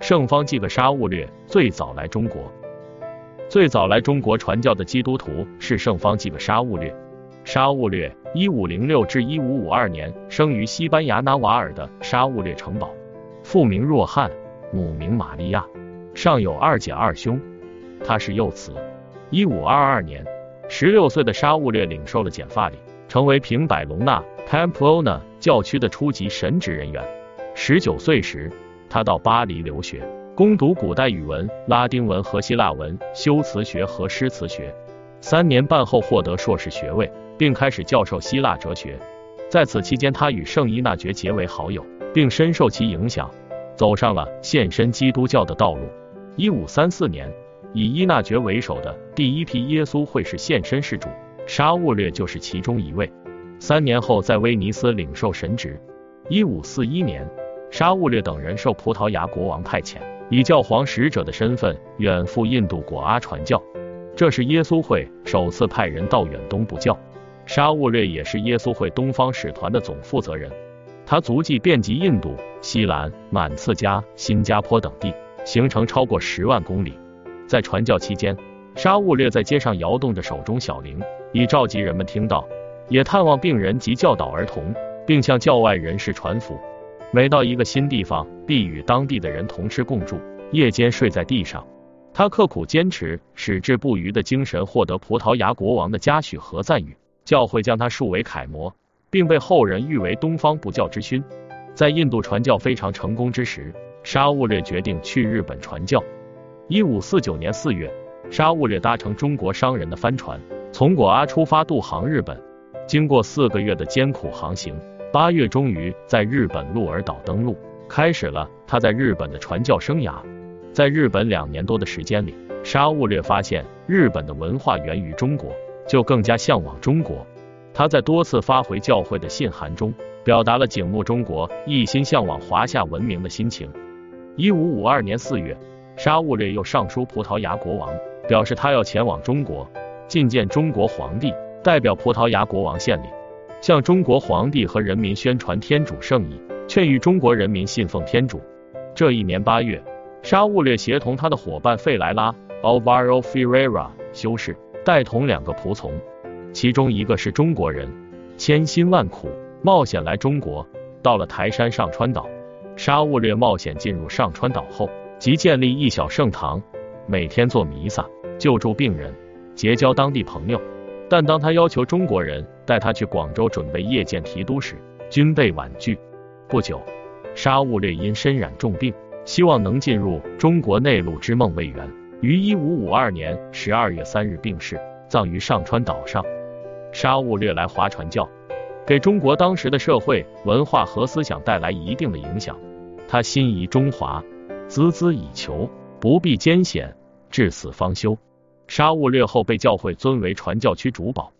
圣方济各沙勿略最早来中国，最早来中国传教的基督徒是圣方济各沙勿略。沙勿略（一五零六至一五五二年）生于西班牙纳瓦尔的沙勿略城堡，父名若翰，母名玛利亚，上有二姐二兄。他是幼子。一五二二年，十六岁的沙勿略领受了简法礼，成为平百隆纳 （Pamplona） 教区的初级神职人员。十九岁时，他到巴黎留学，攻读古代语文、拉丁文和希腊文、修辞学和诗词学。三年半后获得硕士学位。并开始教授希腊哲学。在此期间，他与圣伊纳爵结为好友，并深受其影响，走上了献身基督教的道路。一五三四年，以伊纳爵为首的第一批耶稣会士献身事主，沙勿略就是其中一位。三年后，在威尼斯领受神职。一五四一年，沙勿略等人受葡萄牙国王派遣，以教皇使者的身份远赴印度果阿传教，这是耶稣会首次派人到远东布教。沙勿略也是耶稣会东方使团的总负责人，他足迹遍及印度、西兰、满次加、新加坡等地，行程超过十万公里。在传教期间，沙勿略在街上摇动着手中小铃，以召集人们听到，也探望病人及教导儿童，并向教外人士传福。每到一个新地方，必与当地的人同吃共住，夜间睡在地上。他刻苦坚持、矢志不渝的精神，获得葡萄牙国王的嘉许和赞誉。教会将他树为楷模，并被后人誉为东方不教之勋。在印度传教非常成功之时，沙勿略决定去日本传教。一五四九年四月，沙勿略搭乘中国商人的帆船，从果阿出发渡航日本。经过四个月的艰苦航行，八月终于在日本鹿儿岛登陆，开始了他在日本的传教生涯。在日本两年多的时间里，沙悟略发现日本的文化源于中国。就更加向往中国。他在多次发回教会的信函中，表达了景慕中国、一心向往华夏文明的心情。一五五二年四月，沙悟略又上书葡萄牙国王，表示他要前往中国觐见中国皇帝，代表葡萄牙国王献礼，向中国皇帝和人民宣传天主圣意，劝谕中国人民信奉天主。这一年八月，沙勿略协同他的伙伴费莱拉 Alvaro Ferreira 修士。带同两个仆从，其中一个是中国人，千辛万苦冒险来中国，到了台山上川岛。沙勿略冒险进入上川岛后，即建立一小圣堂，每天做弥撒，救助病人，结交当地朋友。但当他要求中国人带他去广州准备夜见提督时，均被婉拒。不久，沙勿略因身染重病，希望能进入中国内陆之梦未圆。于一五五二年十二月三日病逝，葬于上川岛上。沙勿略来华传教，给中国当时的社会文化和思想带来一定的影响。他心仪中华，孜孜以求，不避艰险，至死方休。沙勿略后被教会尊为传教区主保。